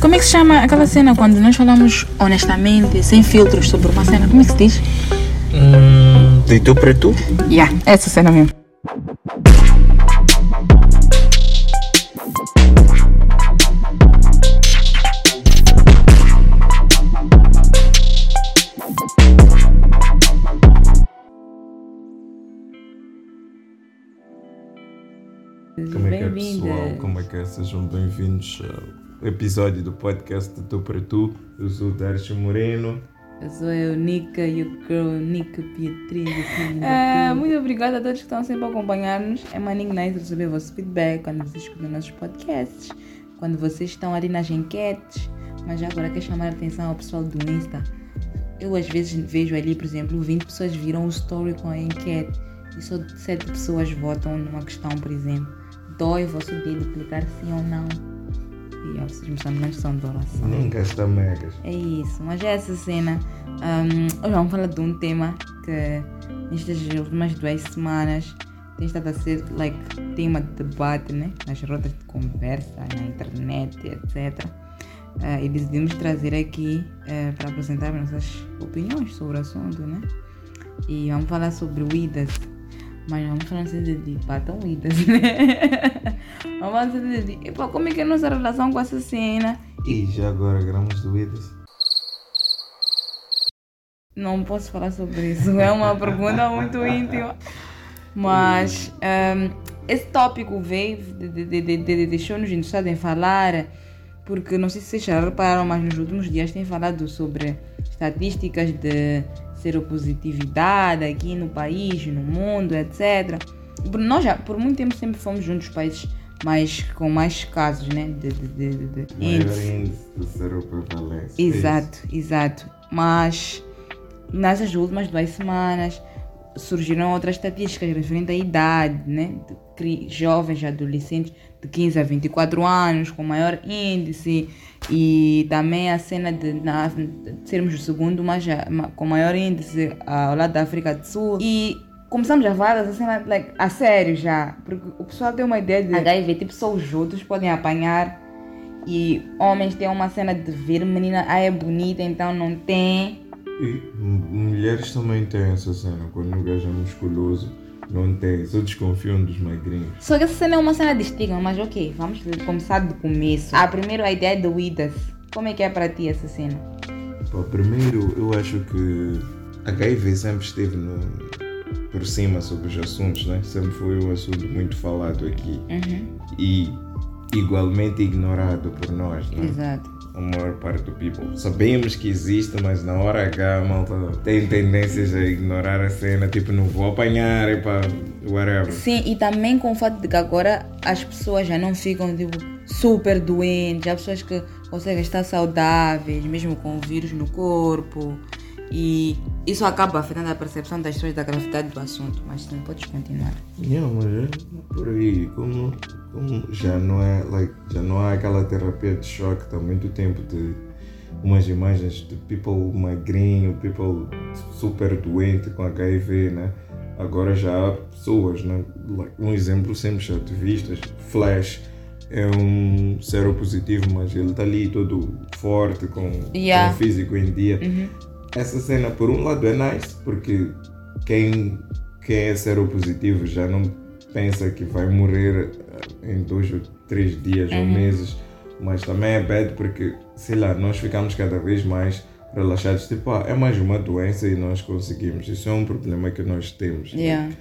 Como é que se chama aquela cena quando nós falamos honestamente, sem filtros sobre uma cena? Como é que se diz? Hum, de tu para tu? Yeah, essa cena mesmo. É é? Sejam bem-vindos ao episódio do podcast de Tu para Tu. Eu sou o Darcio Moreno. Eu sou a Eunica e o girl Nica Beatriz crew. muito obrigada a todos que estão sempre a acompanhar-nos. É maninho nice receber o vosso feedback quando vocês escutam nossos podcasts, quando vocês estão ali nas enquetes. Mas já agora quero chamar a atenção ao pessoal do Insta. Eu às vezes vejo ali, por exemplo, 20 pessoas viram o story com a enquete e só 7 pessoas votam numa questão, por exemplo. Dói o vosso dedo clicar sim ou não. E ó, vocês de são de oração. Nem gasta megas. É isso, mas é essa cena. Um, hoje vamos falar de um tema que nestas últimas duas semanas tem estado a ser like, tema de debate né? nas rodas de conversa, na internet, etc. Ah, e decidimos trazer aqui eh, para apresentar nossas opiniões sobre o assunto, né? E vamos falar sobre o IDAS. Mas vamos falar assim de, de patão IDAS, né? vamos falar assim de, de como é que é a nossa relação com essa cena E já agora gramos doídas. Não posso falar sobre isso, é uma pergunta muito íntima. Mas ehm, esse tópico veio, de, de, de, deixou-nos interessados em falar, porque não sei se vocês já repararam, mas nos últimos dias tem falado sobre estatísticas de seropositividade aqui no país, no mundo, etc. Nós já, por muito tempo, sempre fomos um dos países mais, com mais casos, né? De, de, de, de, de Maior índice. índice de seroprevalência. Exato, exato. Mas nessas últimas duas semanas surgiram outras estatísticas referentes à idade, né? De jovens, adolescentes de 15 a 24 anos, com maior índice, e também a cena de, na- de sermos o segundo mais, ma- com maior índice ao lado da África do Sul. E começamos a falar dessa cena like, a sério já, porque o pessoal tem uma ideia de HIV, tipo, só os outros podem apanhar. E homens têm uma cena de ver menina, ah, é bonita, então não tem. E mulheres também têm essa cena. Quando o gajo é musculoso, não tem. Só desconfiam dos magrinhos. Só que essa cena é uma cena de estigma, mas ok, vamos começar do começo. A primeira a ideia do IDAS. Como é que é para ti essa cena? Pá, primeiro, eu acho que HIV sempre esteve no, por cima sobre os assuntos, né? Sempre foi um assunto muito falado aqui Uhum, e igualmente ignorado por nós, né? exato. A maior parte do people. Sabemos que existe, mas na hora H a malta tem tendências a ignorar a cena, tipo, não vou apanhar, e pá, whatever. Sim, e também com o fato de que agora as pessoas já não ficam tipo, super doentes, há pessoas que conseguem estar saudáveis, mesmo com o vírus no corpo. E isso acaba afetando a percepção das pessoas da gravidade do assunto. Mas sim, podes continuar. Yeah, mas é por aí, como, como já não é, like, já não há aquela terapia de choque, está muito tempo de umas imagens de people magrinho, people super doente com HIV, né? Agora já há pessoas, né? Like, um exemplo sempre já te vistas, Flash é um seropositivo, mas ele está ali todo forte, com, Yeah. com físico em dia Uhum. Essa cena por um lado é nice porque quem, quem é seropositivo já não pensa que vai morrer eh, em dois ou três dias ou meses mas também é bad porque sei lá nós ficamos cada vez mais relaxados tipo ah, é mais uma doença e nós conseguimos isso é um problema que nós temos né? Yeah.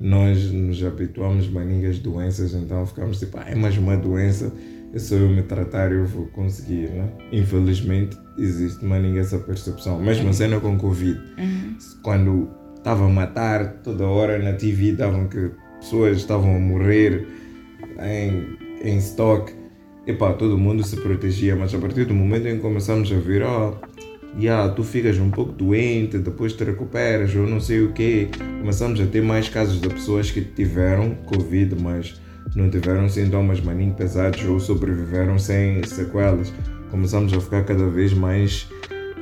nós nos habituamos maninhas doenças, então ficamos tipo, ah, é mais uma doença, é só eu me tratar eu vou conseguir, né? Infelizmente existe maninha essa percepção. Mesmo a cena com Covid, Uhum. quando estava a matar toda hora na TV, davam que pessoas estavam a morrer em, em stock, epá, todo mundo se protegia, mas a partir do momento em que começamos a ver, ó, yeah, tu ficas um pouco doente, depois te recuperas ou não sei o quê. Começamos a ter mais casos de pessoas que tiveram Covid, mas não tiveram sintomas maninho pesados ou sobreviveram sem sequelas. Começamos a ficar cada vez mais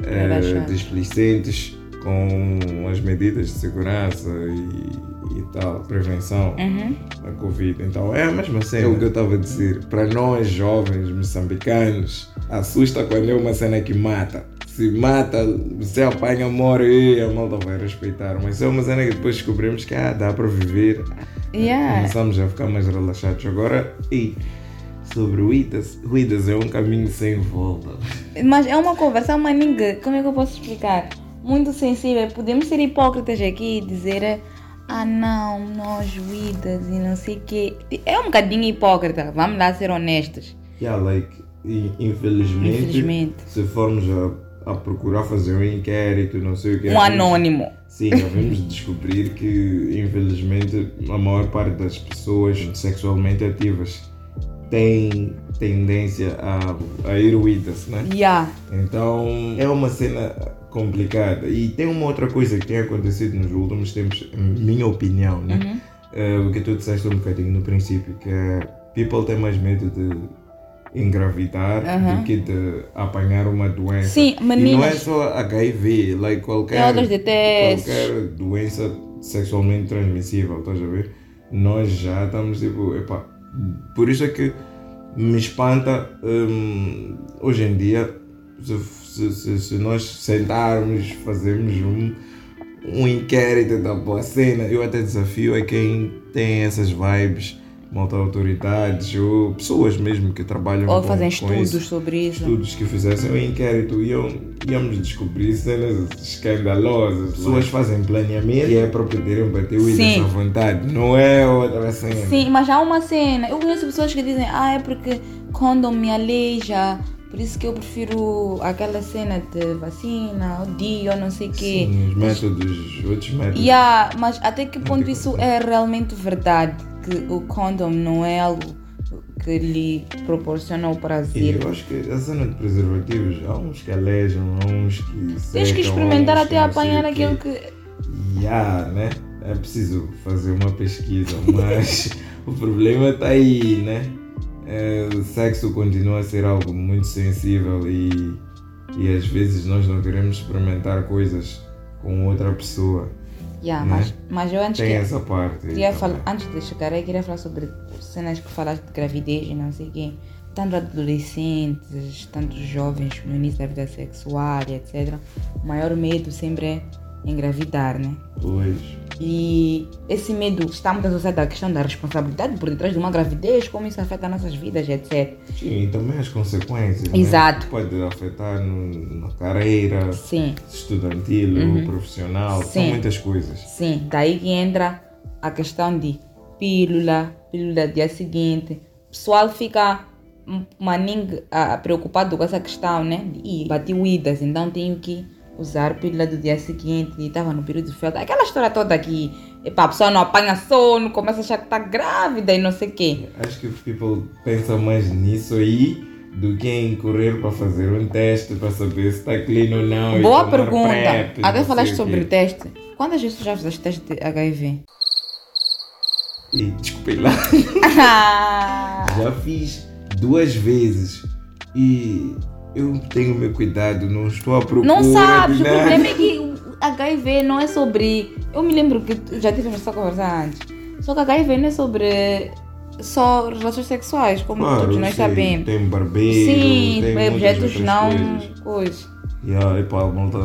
Relaxados. displicentes com as medidas de segurança e, e tal, prevenção Uhum. da Covid. Então é a mesma cena. É o que eu estava a dizer. Para nós, jovens moçambicanos, assusta quando é uma cena que mata. Se mata, você apanha, morre, e a malta vai respeitar. Mas é uma cena que depois descobrimos que ah, dá para viver. Yeah. Começamos a ficar mais relaxados. Agora, e sobre o IDAS é um caminho sem volta. Mas é uma conversa, mas ninguém. Como é que eu posso explicar? Muito sensível. Podemos ser hipócritas aqui e dizer. Ah não, nós vidas e não sei o quê. É um bocadinho hipócrita, vamos lá ser honestos. Yeah, like, infelizmente, Infelizmente. se formos a, a procurar fazer um inquérito, não sei o que. Um anônimo. Sim, já vamos descobrir que, infelizmente, a maior parte das pessoas sexualmente ativas tem tendência a, a eruídas, né? Yeah. Então, é uma cena complicada. E tem uma outra coisa que tem acontecido nos últimos tempos, minha opinião, né? Uhum. É, o que tu disseste um bocadinho no princípio, que é people têm mais medo de engravidar Uhum. do que de apanhar uma doença. Sim, E não é meninas. só HIV, like qualquer, testes. qualquer doença sexualmente transmissível, estás a ver? Nós já estamos tipo, epá, por isso é que me espanta hum, hoje em dia se, se, se, se nós sentarmos, fazermos um, um inquérito da boa cena, eu até desafio a quem tem essas vibes, malta autoridades ou pessoas mesmo que trabalham Ou com, fazem com estudos isso sobre isso. estudos que fizessem um inquérito iam, íamos descobrir cenas escandalosas. Pessoas fazem planeamento e é para poderem bater o à vontade, não é outra cena. Sim, mas há uma cena. Eu conheço pessoas que dizem, ah, é porque condom me aleija, por isso que eu prefiro aquela cena de vacina, o dia, ou não sei o quê. Sim, os métodos, outros métodos. Yeah, mas até que ponto isso é realmente verdade? Que o condom não é algo que lhe proporciona o E prazer. eu acho que a cena de preservativos, há uns que alejam, há uns que Tens secam, que experimentar que até apanhar aquilo que. Yeah, né? É preciso fazer uma pesquisa, mas o problema está aí, né? É, o sexo continua a ser algo muito sensível e, e às vezes nós não queremos experimentar coisas com outra pessoa. Yeah, Né? mas, mas eu antes Tem que- essa parte. queria falar, antes de chegar aí, queria falar sobre cenas que falaste de gravidez e não sei o quê. Tanto adolescentes, tanto jovens no início da vida sexual etc. O maior medo sempre é engravidar, né? Pois. E esse medo está muito associado à questão da responsabilidade por detrás de uma gravidez, como isso afeta nossas vidas, etc. Sim, e também as consequências. né? Exato. Pode afetar no- na carreira Sim, estudantil ou profissional. São Sim. muitas coisas. sim. Daí que entra a questão de pílula, pílula dia seguinte. O pessoal fica ah, preocupado com essa questão, né? E bati uídas, então tenho que usar pílula do dia seguinte. E estava no período de felta. Aquela história toda que epá, a pessoa não apanha sono, começa a achar que está grávida e não sei o quê. Acho que people pensam mais nisso aí do que em correr para fazer um teste para saber se está clean ou não. Boa pergunta. PrEP, Até falaste sobre o teste. Quantas vezes já fizeste teste de HIV? E lá. Já fiz duas vezes e eu tenho meu cuidado, não estou à procura. não sabes, o problema é que o HIV não é sobre. Eu me lembro que já tivemos essa conversa antes. Só que HIV não é sobre só relações sexuais, como Claro, todos nós sim, sabemos. Tem barbeiro, Sim, tem objetos não. coisas. Coisa. Yeah, e pá, malta,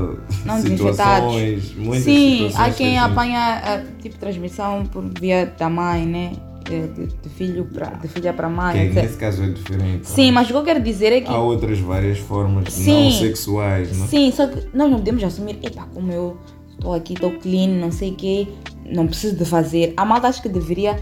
Não situações, muitas Sim, situações há que quem a apanha a, tipo transmissão por via da mãe, né? De, de- filho pra, de filha para mãe, que etc. nesse caso é diferente. Sim, mas o que eu quero dizer é que. Há outras várias formas Sim. não sexuais, não? Sim, só que nós não podemos assumir, epa, como eu estou aqui, estou clean, não sei o quê, não preciso de fazer. A malta acho que deveria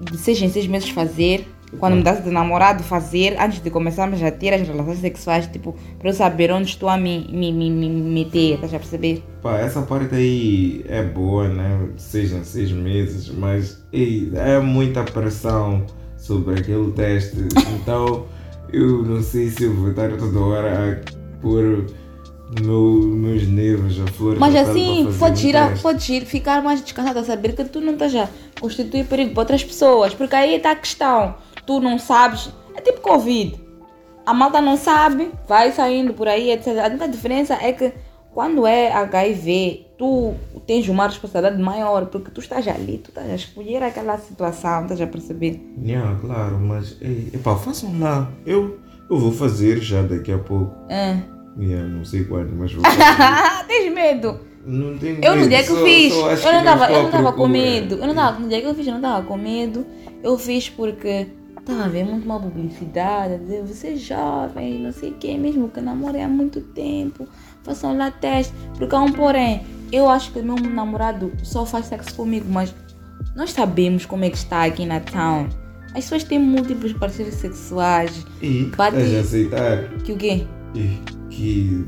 de seis em seis meses fazer, quando mudasse de namorado fazer, antes de começarmos a ter as relações sexuais, tipo, para eu saber onde estou a me, me, me, me meter, estás a perceber? Pá, essa parte aí é boa, né? De seis meses, mas ei, é muita pressão sobre aquele teste. Então, eu não sei se eu vou estar toda hora a pôr meu, meus nervos a flor Mas assim, pode ir, pode ir, ficar mais descansado a saber que tu não estás a constituir perigo para outras pessoas, porque aí está a questão, tu não sabes, é tipo Covid. A malta não sabe, vai saindo por aí, etc. A única diferença é que quando é HIV, tu tens uma responsabilidade maior, porque tu estás ali, tu estás a escolher aquela situação, estás a perceber? Yeah, claro, mas epá, façam lá. Eu, eu vou fazer já daqui a pouco. Ah. Yeah, não sei quando, mas vou fazer. tens medo? não tenho Eu no medo, dia que eu fiz, só eu não que tava, estou eu à não tava com medo. Eu não tava, no dia que eu fiz, eu não tava com medo. Eu fiz porque tava a ver muito uma publicidade, a dizer, você é jovem, não sei o que, mesmo que namorem há muito tempo, façam lá teste. Porque há um porém, eu acho que meu namorado só faz sexo comigo, mas nós sabemos como é que está aqui na town. As pessoas têm múltiplos parceiros sexuais. E Bate- estás a aceitar Que o quê? e que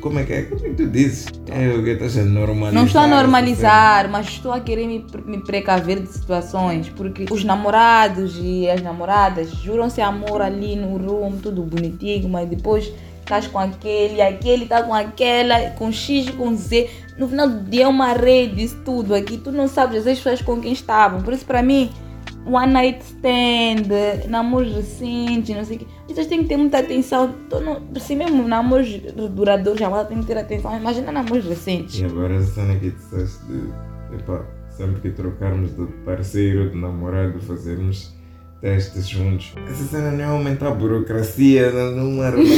como é que é? Como é que tu dizes? É o que estás a normalizar. Não estou a normalizar, mas estou a querer me, me precaver de situações, porque os namorados e as namoradas juram-se amor ali no room, tudo bonitinho, mas depois estás com aquele, aquele está com aquela, com X, com Z. No final do dia é uma rede, isso tudo aqui. Tu não sabes as pessoas com quem estavam. Por isso, para mim, one night stand, namoros recentes, não sei o quê. As pessoas têm que ter muita atenção. Tô no, se mesmo namoros duradouros, já tem que ter atenção. Imagina namoros recentes. E agora a cena que disseste de, epá, sempre que trocarmos de parceiro, de namorado, fazermos testes juntos. Essa cena não é aumentar a burocracia numa relação.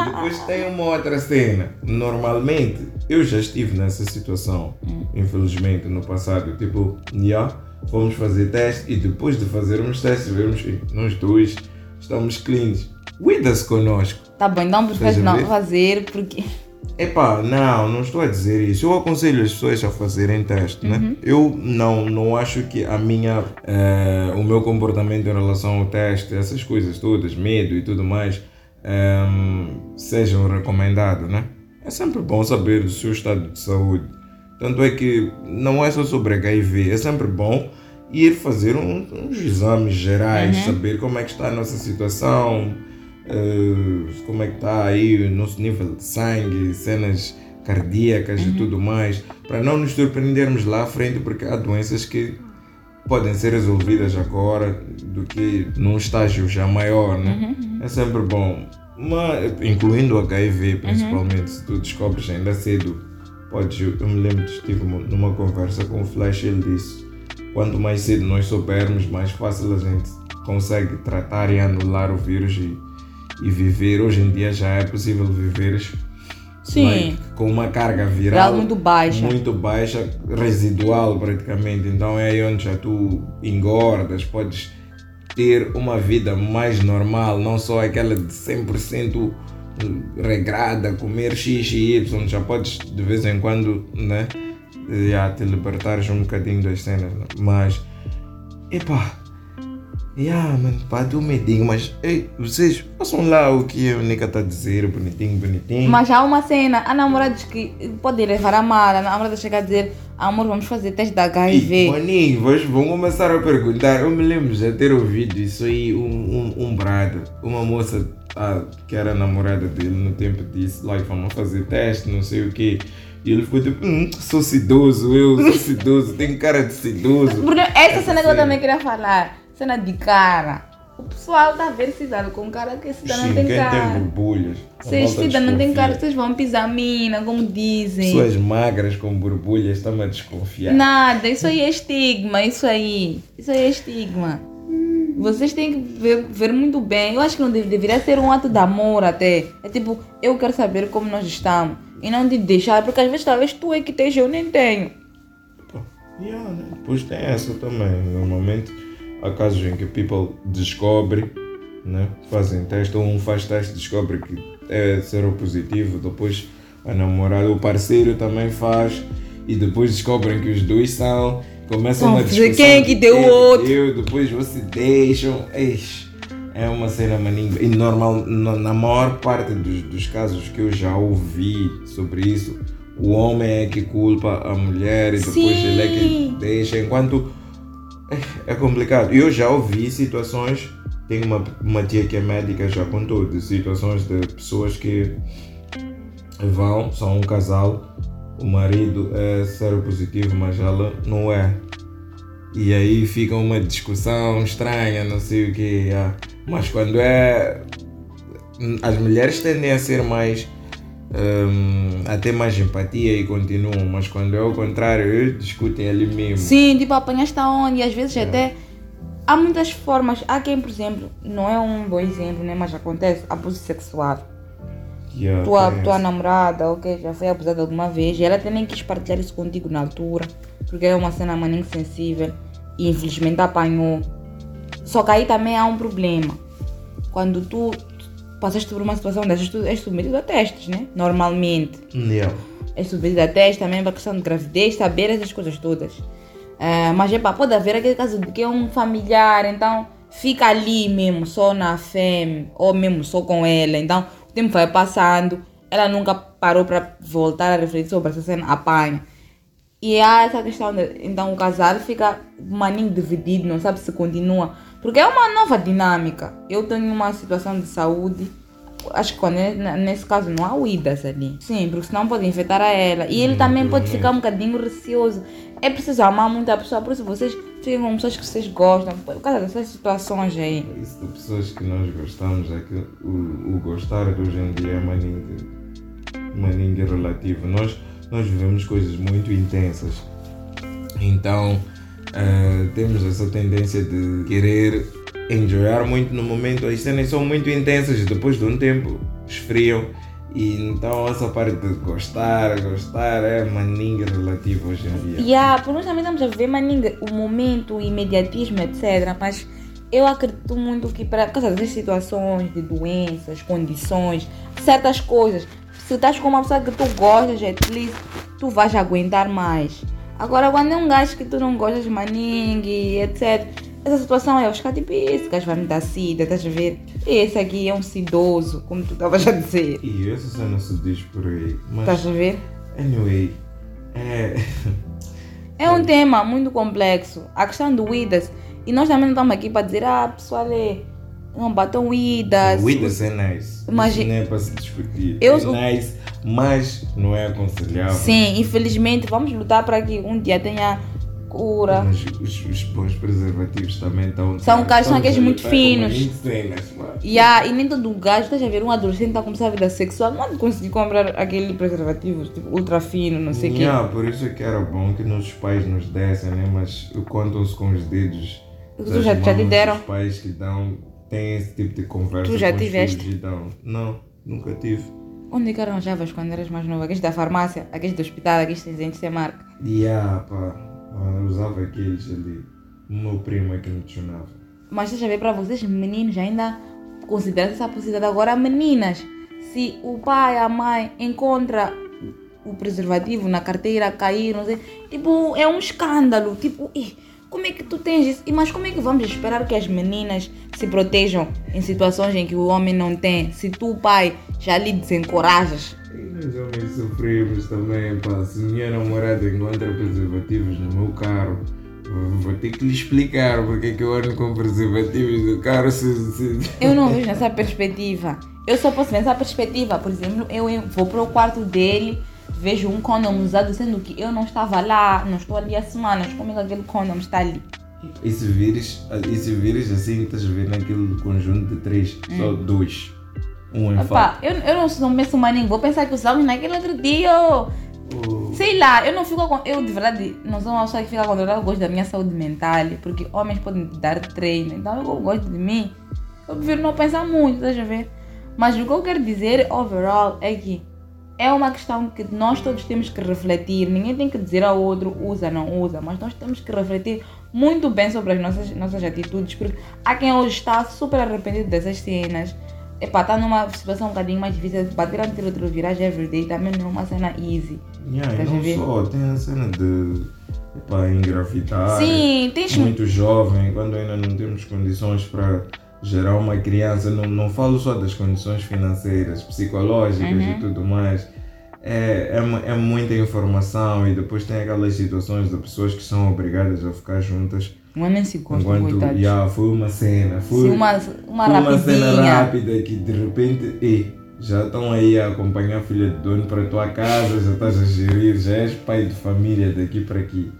e depois tem uma outra cena. Normalmente, eu já estive nessa situação, infelizmente, no passado. Tipo, já, fomos fazer teste e depois de fazermos teste, vermos que nós dois estamos cleans. Cuida-se connosco. Tá bom, então prefere não fazer porque. Epá, não, não estou a dizer isso. Eu aconselho as pessoas a fazerem teste, né? Eu não, não acho que a minha, eh, o meu comportamento em relação ao teste, essas coisas todas, medo e tudo mais, ehm, sejam recomendados, né? É sempre bom saber do seu estado de saúde. Tanto é que não é só sobre HIV, é sempre bom ir fazer um- uns exames gerais, saber como é que está a nossa situação, eh, como é que está aí o nosso nível de sangue, cenas cardíacas e tudo mais, para não nos surpreendermos lá à frente, porque há doenças que podem ser resolvidas agora do que num estágio já maior, né? É sempre bom. Mas, incluindo o HIV, principalmente, se tu descobres ainda cedo, podes. Eu me lembro estive numa conversa com o Flash, ele disse: quanto mais cedo nós soubermos, mais fácil a gente consegue tratar e anular o vírus e, e viver. Hoje em dia já é possível viveres Sim. like, com uma carga viral Viral muito baixa. muito baixa, residual praticamente. Então é aí onde já tu engordas, podes ter uma vida mais normal, não só aquela de 100% regrada, comer X e Y, já podes de vez em quando, né? Já te libertares um bocadinho das cenas, né? mas, epá, yeah, mano, pá, deu medinho, mas, ei, vocês façam lá o que a Nica está a dizer, bonitinho, bonitinho. Mas há uma cena, há namorados que podem levar a mal, a namorada chega a dizer, amor, vamos fazer teste da HIV. Maninho, vocês vão começar a perguntar. Eu me lembro já ter ouvido isso aí, um, um, um brado, uma moça ah, que era namorada dele no tempo disse, like, vamos fazer teste, não sei o quê. E ele ficou tipo, hum, sou sedoso, eu sou sedoso, tenho cara de sedoso. Porque essa cena que eu também queria falar, cena de cara. O pessoal tá vendo cidade com cara que cidade não tem quem tem cara. borbulhas. a Vocês malta cidade não tem cara, vocês vão pisar mina, como dizem. Pessoas magras com borbulhas estão a desconfiar. Nada, isso aí é estigma, isso aí. Isso aí é estigma. Vocês têm que ver, ver muito bem. Eu acho que não deve- deveria ser um ato de amor até. É tipo, eu quero saber como nós estamos. E não de deixar, porque às vezes talvez tu é que tens, eu nem tenho. Pô, yeah, né? Depois tem essa também. Normalmente há casos em que people descobre, né? fazem teste, ou um faz teste descobre que é seropositivo, depois a namorada, o parceiro também faz, e depois descobrem que os dois são, começam uma dizer discussão. quem é que deu o outro. deu, depois vocês deixam. Eish, é uma cena maninha. E normal, na, maior parte dos, dos casos que eu já ouvi sobre isso, o homem é que culpa a mulher e depois Sim. ele é que deixa. Enquanto é, é complicado. Eu já ouvi situações, tenho uma, uma tia que é médica, já contou, de situações de pessoas que vão, são um casal, o marido é seropositivo, mas ela não é. E aí fica uma discussão estranha, não sei o que. Mas quando é. As mulheres tendem a ser mais hum, até mais empatia e continuam, mas quando é o contrário, eles discutem ali mesmo. Sim, tipo, apanhaste aonde? E às vezes até. Há muitas formas. Há quem, por exemplo, não é um bom exemplo, né? Mas acontece abuso sexual. Yeah, Tua, tua namorada, ok, já foi abusada alguma vez e ela também quis partilhar isso contigo na altura, porque é uma cena maninho sensível e infelizmente apanhou. Só que aí também há um problema. Quando tu passaste por uma situação dessas, tu és submetido a testes, né? Normalmente. Yeah. É submetido a testes também para questão de gravidez, saber essas coisas todas. Ah, mas é pá, pode haver aquele caso de que é um familiar, então fica ali mesmo, só na fêmea, ou mesmo só com ela. Então tempo vai passando, ela nunca parou para voltar a refletir sobre essa cena, apanha. E há essa questão de, então o casal fica maninho dividido, não sabe se continua. Porque é uma nova dinâmica. Eu tenho uma situação de saúde, acho que quando é- nesse caso não há uídas ali. Sim, porque senão pode infectar a ela. E ele também pode ficar um bocadinho receoso. É preciso amar muito a pessoa, por isso vocês fiquem com pessoas que vocês gostam, por causa dessas situações aí. Isso de pessoas que nós gostamos é que o, o gostar de hoje em dia é maninho, maninho relativo. Nós, nós vivemos coisas muito intensas. Então eh, temos essa tendência de querer enjoyar muito no momento. As cenas são muito intensas e depois de um tempo esfriam. E então essa parte de gostar, gostar é maninho relativo hoje em dia. Há, por nós também estamos a viver maninga, o momento, o imediatismo, etc. Mas eu acredito muito que para causa dessas situações de doenças, condições, certas coisas, se estás com uma pessoa que tu gostas, at least, tu vais aguentar mais. Agora, quando é um gajo que tu não gostas de maningue, etc. Essa situação é, ficar tipo, esse gajo vai me dar sida, estás a ver? Esse aqui é um sidoso, como tu estavas a dizer. E essa cena se diz por aí. Mas, Estás a ver? anyway, é. É um tema muito complexo. A questão do IDAS. E nós também não estamos aqui para dizer, ah, pessoal, é, não batam IDAS. O Idas é nice. Mas- Isso não é para se discutir. Eu- É nice, mas não é aconselhável. Sim, infelizmente, vamos lutar para que um dia tenha cura. Mas os, os bons preservativos também estão. São caros, são estão aqueles a muito finos. cenas, mano. E, e nem todo gajo, estás a ver, um adolescente está a começar a vida sexual, não de conseguir comprar aquele preservativo, tipo, ultra fino, não sei o quê. Yeah, por isso é que era bom que nossos pais nos dessem, né? Mas contam-se com os dedos. Tu já- já te deram? Os pais que dão, têm esse tipo de conversa. Tu já com os tiveste? dão. Não, nunca tive. Onde é que arranjavas quando eras mais nova? Aqueles da farmácia, aqueles do hospital, aqueles cinzentos sem marca. Yeah, pá. Eu usava aqueles ali. O meu primo é que me tchunava. Mas deixa ver para vocês, meninos, ainda consideram essa possibilidade. Agora, meninas, se o pai, a mãe encontra o preservativo na carteira, cair, não sei, tipo, é um escândalo. Tipo, "Ih, como é que tu tens isso? Mas como é que vamos esperar que as meninas se protejam em situações em que o homem não tem? Se tu, pai, já lhe desencorajas. Nós homens sofrimos também, pá. Se minha namorada encontra preservativos no meu carro, vou ter que lhe explicar porque é que eu ando com preservativos no carro se. se... Eu não vejo nessa perspectiva. Eu só posso ver nessa perspectiva. Por exemplo, eu vou para o quarto dele, vejo um condom usado, sendo que eu não estava lá, não estou ali há semanas. Como é que aquele condom está ali? E se vires, e se vires assim, estás a ver naquele conjunto de três, só dois. Um Epá, eu, eu não, mais nem vou pensar que usamos naquele outro dia. Sei lá, eu não fico. Eu de verdade não sou uma pessoa que fica controlada, eu gosto da minha saúde mental, porque homens podem dar treino, então eu gosto de mim. Eu prefiro não pensar muito, estás a ver? Mas o que eu quero dizer, overall, é que é uma questão que nós todos temos que refletir. Ninguém tem que dizer ao outro usa, não usa, mas nós temos que refletir muito bem sobre as nossas, nossas atitudes, porque há quem hoje está super arrependido dessas cenas. Epá, está numa situação um bocadinho mais difícil. Bater antirretrovirais everyday também não é uma cena easy. yeah, e a não ver? só, tem a cena de epá, engravidar. Sim, tens muito jovem, quando ainda não temos condições para gerar uma criança, não, não falo só das condições financeiras, psicológicas Uhum. e tudo mais. É, é, é muita informação e depois tem aquelas situações de pessoas que são obrigadas a ficar juntas Não é nem se gostam, enquanto coitados. yeah, foi uma cena, foi, Sim, uma, uma foi uma cena rápida que de repente ei, já estão aí a acompanhar a filha de dono para a tua casa, já estás a gerir, já és pai de família daqui para aqui.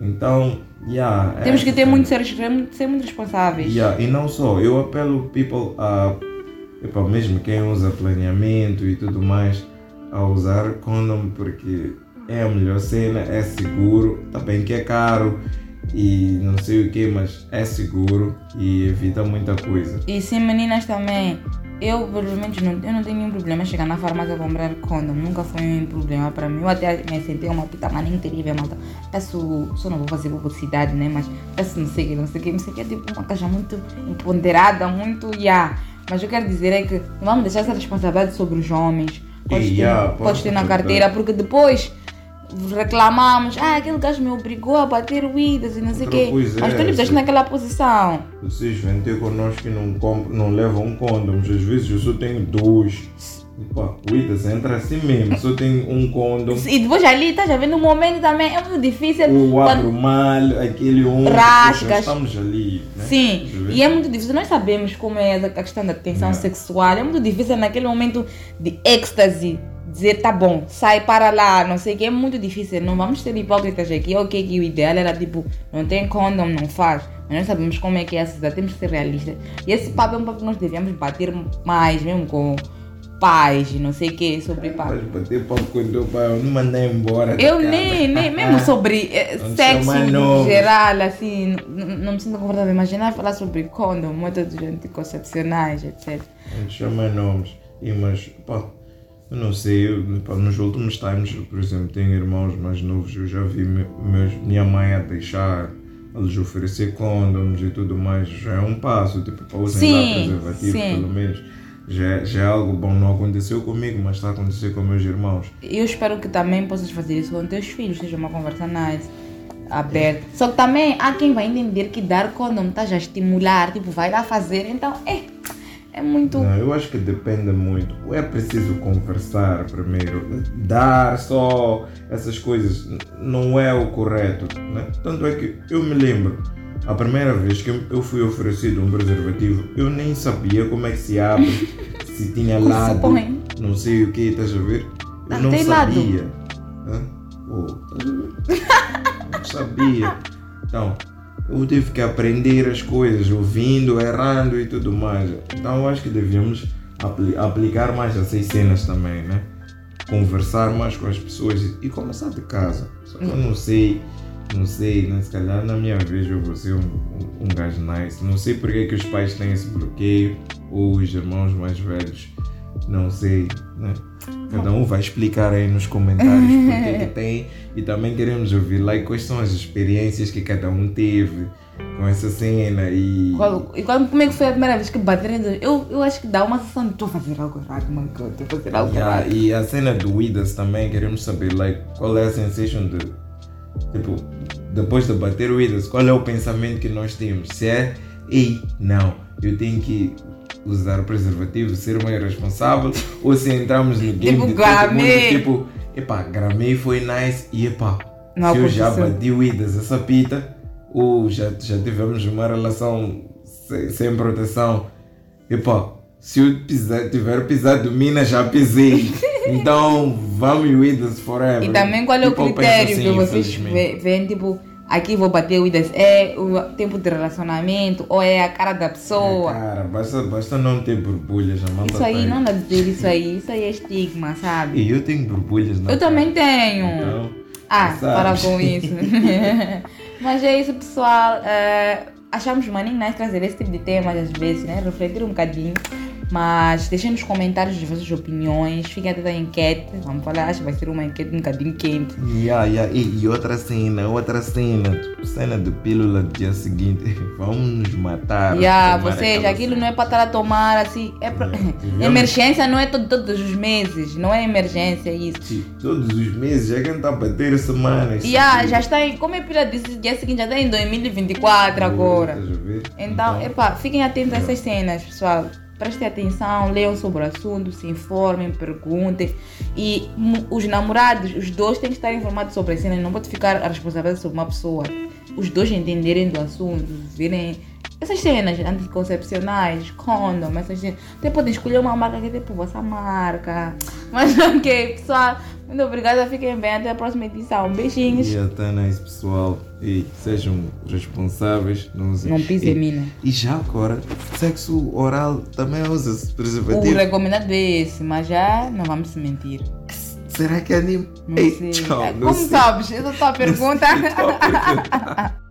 Então, yeah, Temos essa que ter cena. muito ser, ser muito responsáveis. Yeah, e não só, eu apelo people a, epá, mesmo quem usa planeamento e tudo mais, a usar condom porque é a melhor cena, é seguro, bem que é caro e não sei o que, mas é seguro e evita muita coisa. E sim, meninas também. Eu, pelo menos, não, eu não tenho nenhum problema chegar na farmácia comprar condom. Nunca foi um problema para mim. Eu até me senti uma puta maninha terrível, malta. Peço, só não vou fazer publicidade, né? Mas peço não sei o que, não sei o que, não sei o que. É tipo uma caixa muito empoderada, muito. Yeah. Mas eu quero dizer é que não vamos deixar essa responsabilidade sobre os homens. Podes, E, ter, podes ter na pode- carteira, porque depois reclamamos, ah, aquele gajo me obrigou a bater uídas e não sei o quê. Mas é tu lhe naquela posição. Vocês vêm ter connosco e não, compram, não levam condoms. Às vezes eu só tenho dois. Pá, cuida-se, entra assim mesmo. Só tenho um condom. E depois ali, estás a ver, no momento também é muito difícil. Quando- abro mal, aquele um. Rasgas. Estamos ali. Né? Sim, e é muito difícil. Nós sabemos como é a questão da tensão Yeah. sexual. É muito difícil naquele momento de êxtase dizer tá bom, sai para lá, não sei o que. É muito difícil. Não vamos ser hipócritas aqui. Ok, que o ideal era tipo, não tem condom, não faz. Mas nós sabemos como é que é a sociedade. Temos que ser realistas. E esse papo é um papo que nós devíamos bater mais, mesmo com pais, e não sei o que, sobre. Vais bater papo com o teu pai, eu não mandei embora. Eu nem, nem mesmo sobre eh, sexo em geral, assim, não me sinto confortável. Imaginar falar sobre condom, métodos anticoncepcionais, etc. Não chama nomes. E, mas, pá, eu não sei, eu, pá, nos últimos times, por exemplo, tenho irmãos mais novos, eu já vi me- meus, minha mãe a deixar eles oferecer condoms e tudo mais. Já é um passo, tipo, para usar preservativo, sim. pelo menos. Já, é- já é algo bom. Não aconteceu comigo, mas está a acontecer com meus irmãos. Eu espero que também possas fazer isso com teus filhos, seja uma conversa nice, aberta. Só que também há quem vai entender que dar condom está já a estimular, tipo, vai lá fazer, então é, é muito. Não, eu acho que depende muito. É preciso conversar primeiro. Dar só essas coisas não é o correto. Né? Tanto é que eu me lembro, a primeira vez que eu fui oferecido um preservativo, eu nem sabia como é que se abre, se tinha se lado, põe. não sei o que, estás a ver? Eu Ah, não tem lado? sabia. Hã? Oh, não sabia. Então, eu tive que aprender as coisas, ouvindo, errando e tudo mais. Então acho que devíamos apli- aplicar mais essas cenas também, né? Conversar mais com as pessoas e, e começar de casa. Só que eu não sei, não sei, né? se calhar na minha vez eu vou ser um, um, um gajo nice. Não sei porque é que os pais têm esse bloqueio, ou os irmãos mais velhos, não sei, né? Cada um vai explicar aí nos comentários porque que tem e também queremos ouvir lá quais são as experiências que cada um teve com essa cena e Qual, e qual, como é que foi a primeira vez que bateram? Eu, eu acho que dá uma sensação de estou a fazer algo errado, mano, estou a fazer algo Yeah, errado. e a cena do Idas também queremos saber like, qual é a sensation de tipo depois de bater o Idas, qual é o pensamento que nós temos? Se é ei, não, eu tenho que usar preservativo, ser mais responsável, ou se entramos no game Tipo, de todo mundo, gramei. tipo, epá, gramei foi nice e epá, Não se eu já bati o Idas essa pita, ou já, já tivemos uma relação sem, sem proteção, epá, se eu pisar, tiver pisado mina, já pisei. Então, vamos Idas forever. E também qual é o Tipo, critério assim, que vocês veem, tipo, aqui vou bater o IDES? É o tempo de relacionamento ou é a cara da pessoa? Cara, basta, basta não ter borbulhas, a malta Isso aí, tem. não dá dizer isso aí, isso aí é estigma, sabe? E eu tenho borbulhas na Eu cara. também tenho. Então, Ah, para com isso. Mas é isso, pessoal. É, achamos maninho nice trazer esse tipo de temas às vezes, né? Refletir um bocadinho. Mas deixem nos comentários as vossas opiniões. Fiquem até da enquete. Vamos falar, acho que vai ser uma enquete um bocadinho quente. Yeah, yeah. E, e outra cena, outra cena, cena de pílula do dia seguinte, vamos nos matar. Yeah, aquela aquilo não é para estar a tomar assim. É pra... Yeah, devemos- Emergência não é todo, todos os meses. Não é emergência isso. Sim, Todos os meses, já que não está a bater semanas. Yeah, já está em. Como a Pira disse, dia seguinte já está em 2024 agora. Ver? Então, epá, fiquem atentos a essas cenas, pessoal. Prestem atenção, leiam sobre o assunto, se informem, perguntem. E os namorados, os dois têm que estar informados sobre as cenas. Não pode ficar a responsabilidade sobre uma pessoa. Os dois entenderem do assunto, verem essas cenas anticoncepcionais, condom, essas cenas. Até podem escolher uma marca que é tipo vossa marca. Mas ok, pessoal. Muito obrigada, fiquem bem. Até a próxima edição. Beijinhos. E até nice, pessoal. E sejam responsáveis. Não, usem- Não pisem em e, mim, né? e já agora, sexo oral também usa-se O preservativo. recomendado é esse, mas já não vamos se mentir. Será que é anime? Não Ei, sei. tchau, É, não Como sei. sabes? Essa é a tua pergunta. Tua pergunta.